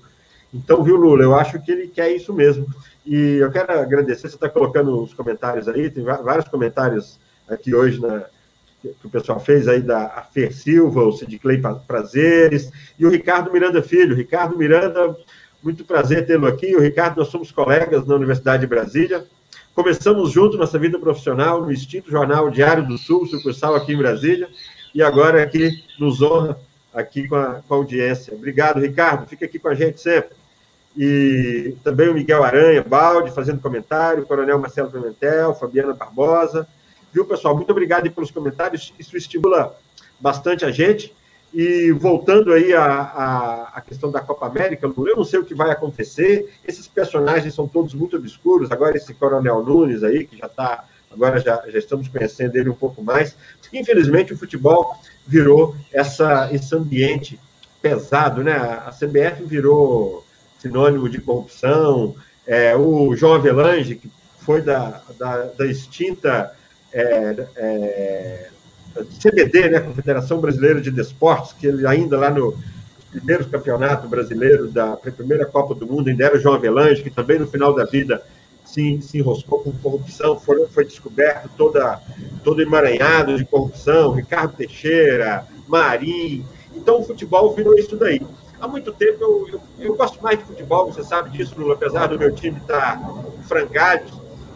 Então, viu, Lula, eu acho que ele quer isso mesmo. E eu quero agradecer, você está colocando os comentários aí, tem vários comentários aqui hoje na, que o pessoal fez aí da Fer Silva, o Sid Clay Prazeres, e o Ricardo Miranda Filho. Ricardo Miranda, muito prazer tê-lo aqui. O Ricardo, nós somos colegas na Universidade de Brasília. Começamos junto nossa vida profissional no extinto jornal Diário do Sul, sucursal aqui em Brasília, e agora aqui nos honra aqui com a, com a audiência. Obrigado, Ricardo. Fica aqui com a gente sempre. E também o Miguel Aranha, Balde, fazendo comentário, o Coronel Marcelo Pimentel, Fabiana Barbosa. Viu, pessoal? Muito obrigado pelos comentários. Isso estimula bastante a gente. E voltando aí à, questão da Copa América, eu não sei o que vai acontecer. Esses personagens são todos muito obscuros. Agora, esse Coronel Nunes aí, que já está. Agora já, já estamos conhecendo ele um pouco mais. Infelizmente, o futebol virou essa, esse ambiente pesado, né? A CBF virou sinônimo de corrupção. É, o João Avelange, que foi da, da, da extinta é, é, CBD, né, Confederação Brasileira de Desportos, que ele ainda lá no primeiro campeonato brasileiro da primeira Copa do Mundo, ainda era o João Avelange, que também no final da vida se, se enroscou com corrupção, foi, foi descoberto toda, todo emaranhado de corrupção, Ricardo Teixeira, Marim. Então o futebol virou isso daí. Há muito tempo eu, eu, eu gosto mais de futebol, você sabe disso, Lula, apesar do meu time estar frangado,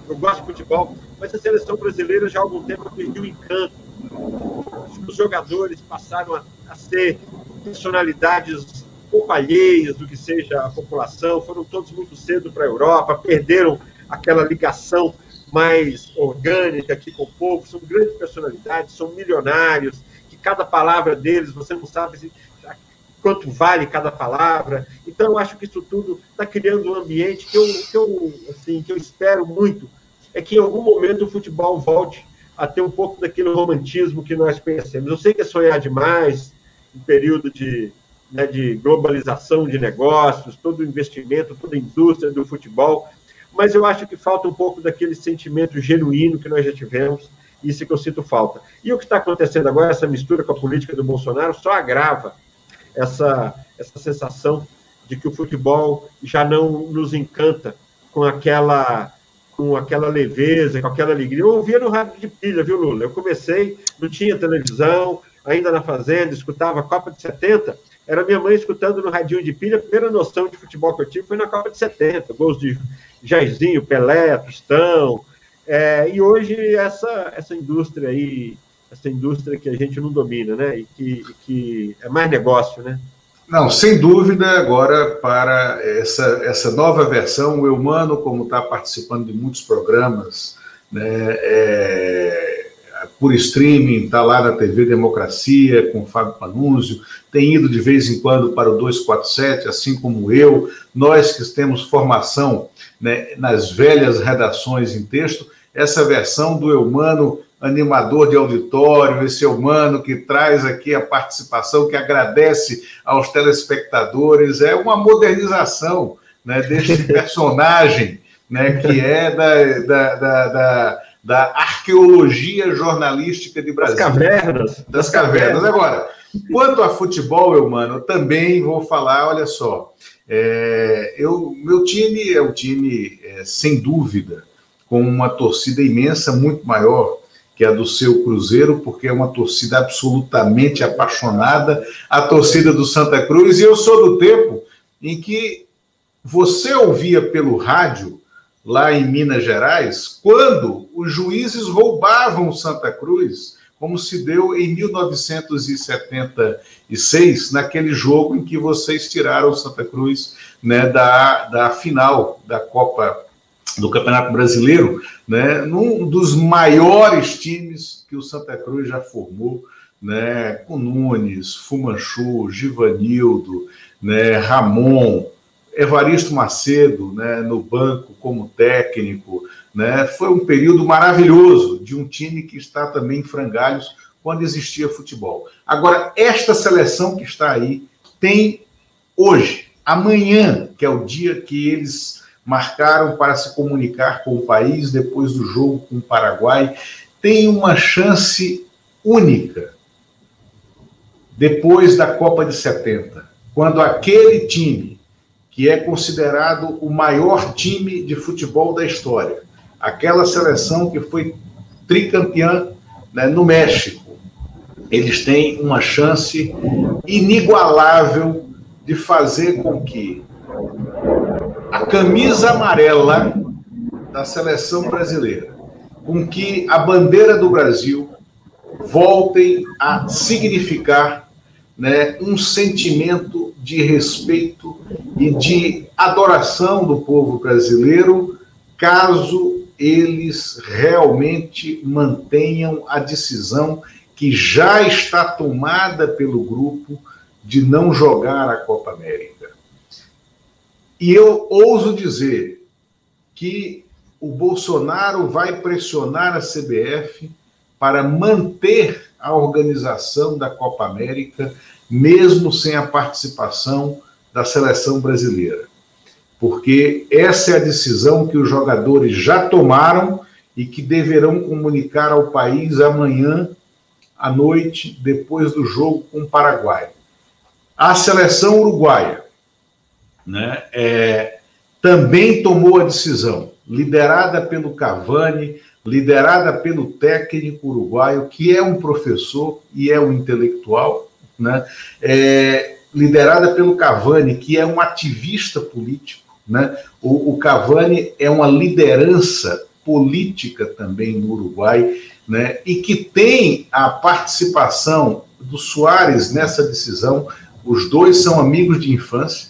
eu gosto de futebol, mas a seleção brasileira já há algum tempo perdeu o encanto. Os jogadores passaram a, a ser personalidades pouco alheias do que seja a população, foram todos muito cedo para a Europa, perderam aquela ligação mais orgânica aqui com o povo, são grandes personalidades, são milionários, que cada palavra deles você não sabe quanto vale cada palavra. Então, eu acho que isso tudo está criando um ambiente que eu, que, eu, assim, que eu espero muito, é que em algum momento o futebol volte a ter um pouco daquele romantismo que nós conhecemos. Eu sei que é sonhar demais, em período de, né, de globalização de negócios, todo o investimento, toda a indústria do futebol, mas eu acho que falta um pouco daquele sentimento genuíno que nós já tivemos, isso que eu sinto falta. E o que está acontecendo agora, essa mistura com a política do Bolsonaro, só agrava essa, essa sensação de que o futebol já não nos encanta com aquela com aquela leveza, com aquela alegria. Eu ouvia no rádio de pilha, viu, Lula? Eu comecei, não tinha televisão, ainda na fazenda, escutava a Copa de 70. Era minha mãe escutando no radinho de pilha. A primeira noção de futebol que eu tive foi na Copa de 70. Gols de Jairzinho, Pelé, Tostão. É, e hoje essa, essa indústria aí, essa indústria que a gente não domina, né? E que, que é mais negócio, né? Não, sem dúvida, agora para essa, essa nova versão, o Eumano, como está participando de muitos programas, né, é, por streaming, está lá na TV Democracia com o Fábio Panunzio, tem ido de vez em quando para o 247, assim como eu, nós que temos formação né, nas velhas redações em texto, essa versão do Eumano animador de auditório, esse humano que traz aqui a participação, que agradece aos telespectadores. É uma modernização né, deste <laughs> personagem, né, que é da, da, da, da, da arqueologia jornalística de Brasil. Das cavernas. Das cavernas. Agora, quanto a futebol, eu, mano, também vou falar, olha só. É, eu, meu time é um time, é, sem dúvida, com uma torcida imensa, muito maior que é do seu Cruzeiro, porque é uma torcida absolutamente apaixonada, a torcida do Santa Cruz, e eu sou do tempo em que você ouvia pelo rádio, lá em Minas Gerais, quando os juízes roubavam Santa Cruz, como se deu em 1976, naquele jogo em que vocês tiraram Santa Cruz né, da, da final da Copa do Campeonato Brasileiro, né, num dos maiores times que o Santa Cruz já formou, né, com Nunes, Fumanchu, Givanildo, né, Ramon, Evaristo Macedo né, no banco como técnico. Né, foi um período maravilhoso de um time que está também em frangalhos quando existia futebol. Agora, esta seleção que está aí tem hoje, amanhã, que é o dia que eles marcaram para se comunicar com o país depois do jogo com o Paraguai, tem uma chance única depois da Copa de 70, quando aquele time, que é considerado o maior time de futebol da história, aquela seleção que foi tricampeã né, no México, eles têm uma chance inigualável de fazer com que a camisa amarela da seleção brasileira, com que a bandeira do Brasil voltem a significar né, um sentimento de respeito e de adoração do povo brasileiro, caso eles realmente mantenham a decisão que já está tomada pelo grupo de não jogar a Copa América. E eu ouso dizer que o Bolsonaro vai pressionar a CBF para manter a organização da Copa América, mesmo sem a participação da seleção brasileira. Porque essa é a decisão que os jogadores já tomaram e que deverão comunicar ao país amanhã à noite, depois do jogo com o Paraguai. A seleção uruguaia né, é, também tomou a decisão, liderada pelo Cavani, liderada pelo técnico uruguaio, que é um professor e é um intelectual, né? É, liderada pelo Cavani, que é um ativista político. Né? O, o Cavani é uma liderança política também no Uruguai, né? e que tem a participação do Soares nessa decisão. Os dois são amigos de infância.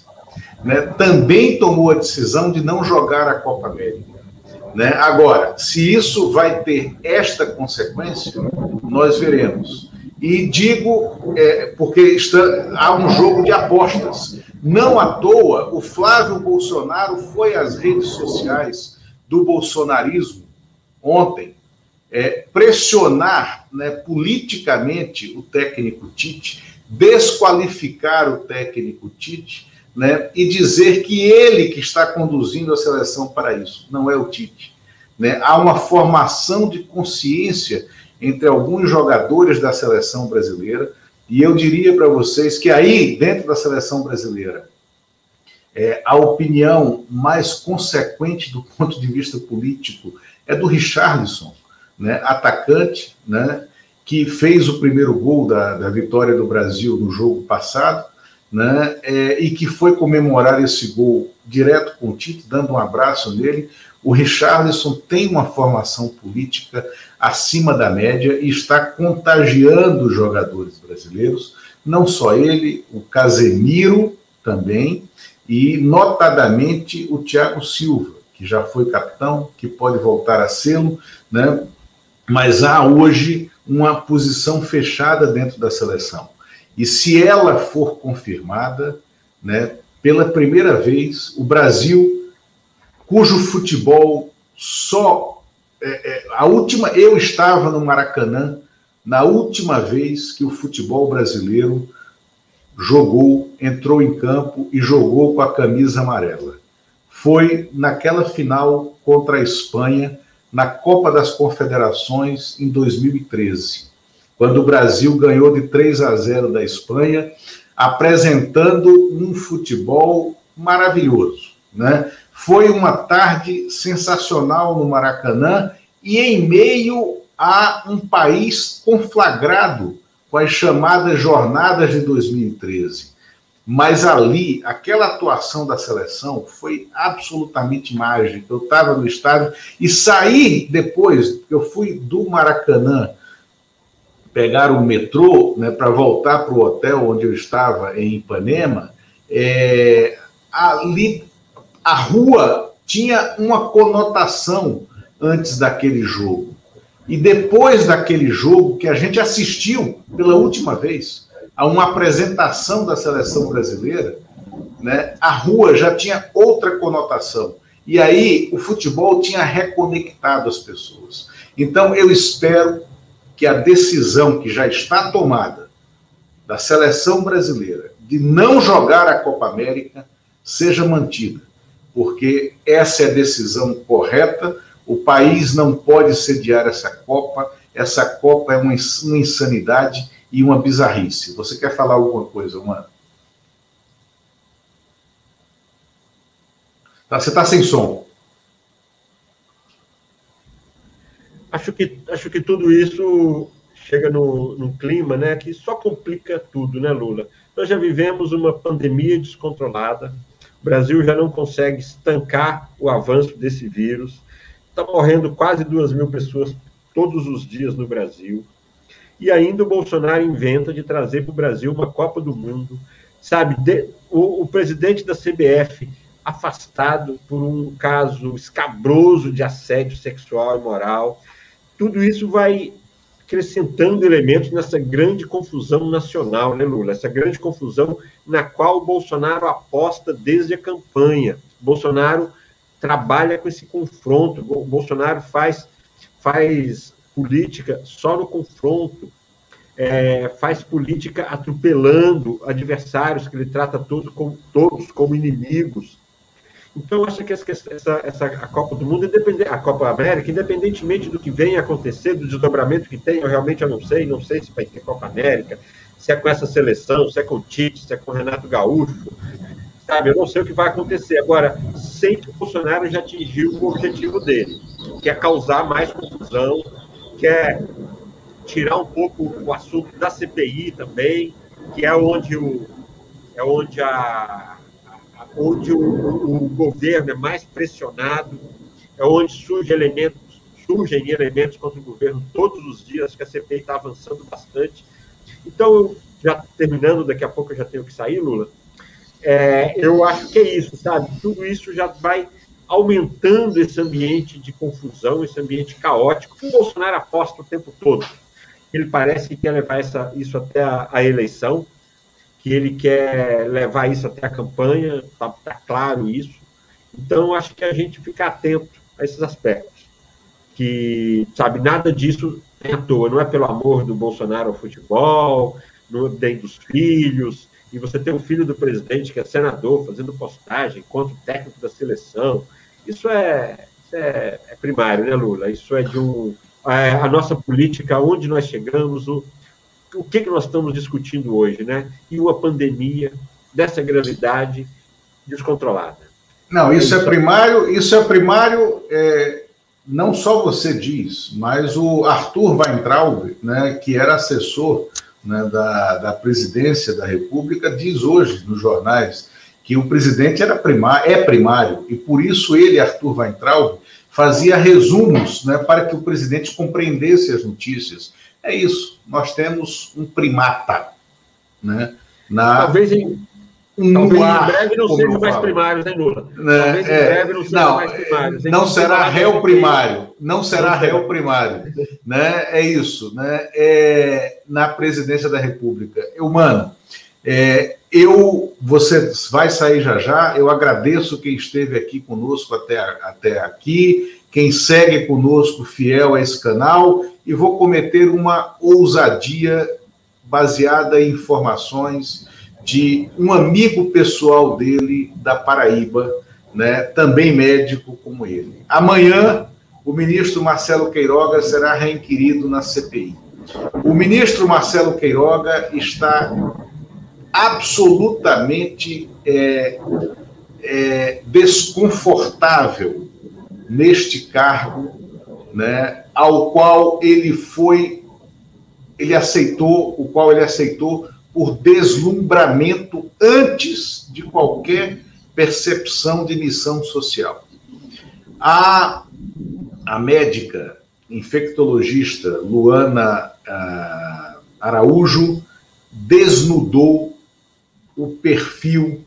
Né? Também tomou a decisão de não jogar a Copa América. Né? Agora, se isso vai ter esta consequência, nós veremos. E digo, é, porque está, há um jogo de apostas. Não à toa, o Flávio Bolsonaro foi às redes sociais do bolsonarismo ontem é, pressionar né, politicamente o técnico Tite, desqualificar o técnico Tite né, e dizer que ele que está conduzindo a seleção para isso, não é o Tite. Né? Há uma formação de consciência entre alguns jogadores da seleção brasileira, e eu diria para vocês que aí, dentro da seleção brasileira, é, a opinião mais consequente do ponto de vista político é do Richarlison, né, atacante, né, que fez o primeiro gol da, da vitória do Brasil no jogo passado, né, é, e que foi comemorar esse gol direto com o Tite, dando um abraço nele. O Richarlison tem uma formação política acima da média e está contagiando os jogadores brasileiros, não só ele, o Casemiro também, e notadamente o Thiago Silva, que já foi capitão, que pode voltar a sê-lo, né? mas há hoje uma posição fechada dentro da seleção. E se ela for confirmada, né, pela primeira vez, o Brasil, cujo futebol só. É, é, a última. Eu estava no Maracanã na última vez que o futebol brasileiro jogou, entrou em campo e jogou com a camisa amarela. Foi naquela final contra a Espanha, na Copa das Confederações, em 2013 quando o Brasil ganhou de 3 a 0 da Espanha, apresentando um futebol maravilhoso. Né? Foi uma tarde sensacional no Maracanã e em meio a um país conflagrado com as chamadas jornadas de 2013. Mas ali, aquela atuação da seleção foi absolutamente mágica. Eu estava no estádio e saí depois, eu fui do Maracanã pegar o metrô né, para voltar para o hotel onde eu estava, em Ipanema, é, ali a rua tinha uma conotação antes daquele jogo. E depois daquele jogo que a gente assistiu pela última vez a uma apresentação da seleção brasileira, né, a rua já tinha outra conotação. E aí o futebol tinha reconectado as pessoas. Então eu espero que a decisão que já está tomada da seleção brasileira de não jogar a Copa América seja mantida, porque essa é a decisão correta. O país não pode sediar essa Copa. Essa Copa é uma insanidade e uma bizarrice. Você quer falar alguma coisa, mano? Tá, você está sem som. Acho que, acho que tudo isso chega no, no clima né, que só complica tudo, né, Lula? Nós já vivemos uma pandemia descontrolada, o Brasil já não consegue estancar o avanço desse vírus, está morrendo quase duas mil pessoas todos os dias no Brasil, e ainda o Bolsonaro inventa de trazer para o Brasil uma Copa do Mundo, sabe? De, o, o presidente da CBF afastado por um caso escabroso de assédio sexual e moral. Tudo isso vai acrescentando elementos nessa grande confusão nacional, né, Lula? Essa grande confusão na qual o Bolsonaro aposta desde a campanha. Bolsonaro trabalha com esse confronto, o Bolsonaro faz, faz política só no confronto, é, faz política atropelando adversários que ele trata todos como, todos como inimigos. Então, eu acho que essa, essa, a Copa do Mundo, a Copa América, independentemente do que venha acontecer, do desdobramento que tem, eu realmente eu não sei, não sei se vai ter Copa América, se é com essa seleção, se é com o Tite, se é com o Renato Gaúcho, sabe? Eu não sei o que vai acontecer. Agora, sei que o Bolsonaro já atingiu o objetivo dele, que é causar mais confusão, que é tirar um pouco o assunto da CPI também, que é onde o é onde a onde o, o, governo é mais pressionado, é onde surgem elementos, surgem elementos contra o governo todos os dias, que a CPI está avançando bastante. Então, já terminando, daqui a pouco eu já tenho que sair, Lula. É, eu acho que é isso, sabe? Tudo isso já vai aumentando esse ambiente de confusão, esse ambiente caótico, que o Bolsonaro aposta o tempo todo. Ele parece que quer levar essa, isso até a, a eleição, que ele quer levar isso até a campanha, está tá claro isso. Então, acho que a gente fica atento a esses aspectos. Que, sabe, nada disso é à toa, não é pelo amor do Bolsonaro ao futebol, não é nem dos filhos, e você tem um filho do presidente que é senador fazendo postagem contra o técnico da seleção. Isso é, isso é, é primário, né, Lula? Isso é de um. É, a nossa política, onde nós chegamos, o, o que, que nós estamos discutindo hoje, né? E uma pandemia dessa gravidade descontrolada. Não, isso é primário, isso é primário, é, não só você diz, mas o Arthur Weintraub, né, que era assessor né, da, da presidência da República, diz hoje nos jornais que o presidente era primário, é primário, e por isso ele, Arthur Weintraub, fazia resumos né, para que o presidente compreendesse as notícias. É isso, nós temos um primata. Né, na, Talvez em, Talvez ar, em breve não sejam mais primários, né, Lula? Né? Talvez em é, breve não sejam mais primários. Não será réu primário. Não será réu primário. né? É isso. Né? É, na presidência da República. Eu, mano, é, eu, você vai sair já já. Eu agradeço quem esteve aqui conosco até, até aqui, quem segue conosco fiel a esse canal, e vou cometer uma ousadia baseada em informações de um amigo pessoal dele da Paraíba, né, também médico como ele. Amanhã, o ministro Marcelo Queiroga será reinquirido na CPI. O ministro Marcelo Queiroga está absolutamente é, é, desconfortável neste cargo, né, ao qual ele foi, ele aceitou, o qual ele aceitou por deslumbramento antes de qualquer percepção de missão social. A, a médica infectologista Luana uh, Araújo desnudou o perfil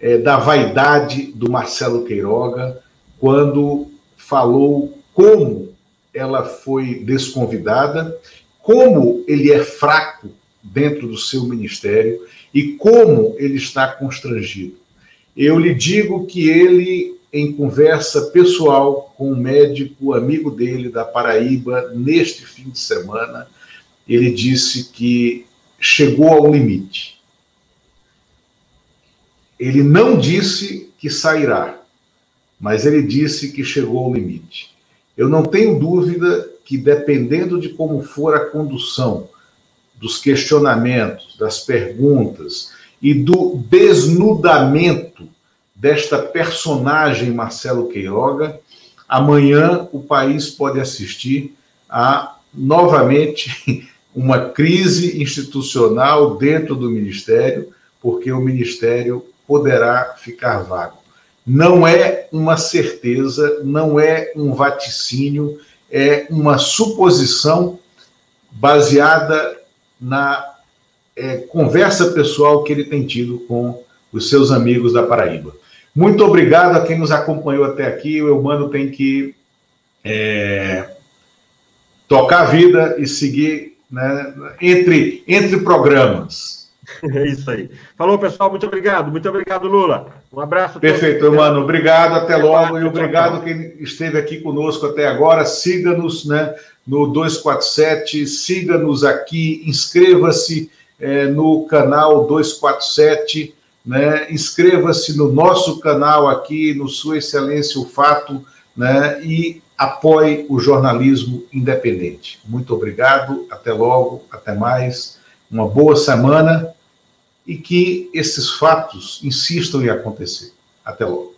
eh, da vaidade do Marcelo Queiroga quando falou como ela foi desconvidada, como ele é fraco dentro do seu ministério e como ele está constrangido. eu lhe digo que ele, em conversa pessoal com um médico amigo dele da Paraíba, neste fim de semana, ele disse que chegou ao limite. Ele não disse que sairá, mas ele disse que chegou ao limite. Eu não tenho dúvida que, dependendo de como for a condução dos questionamentos, das perguntas e do desnudamento desta personagem Marcelo Queiroga, amanhã o país pode assistir a novamente <laughs> uma crise institucional dentro do ministério, porque o ministério poderá ficar vago. Não é uma certeza, não é um vaticínio, é uma suposição baseada na é, conversa pessoal que ele tem tido com os seus amigos da Paraíba. Muito obrigado a quem nos acompanhou até aqui. O Eumano tem que é, tocar a vida e seguir né, entre, entre programas. <laughs> É isso aí. Falou, pessoal. Muito obrigado. Muito obrigado, Lula. Um abraço. Perfeito, mano. Obrigado. Até logo. E obrigado quem esteve aqui conosco até agora. Siga-nos né, no 247. Siga-nos aqui. Inscreva-se é, no canal 247. Né? Inscreva-se no nosso canal aqui, no Sua Excelência o Fato. Né? E apoie o jornalismo independente. Muito obrigado. Até logo. Até mais. Uma boa semana e que esses fatos insistam em acontecer. Até logo.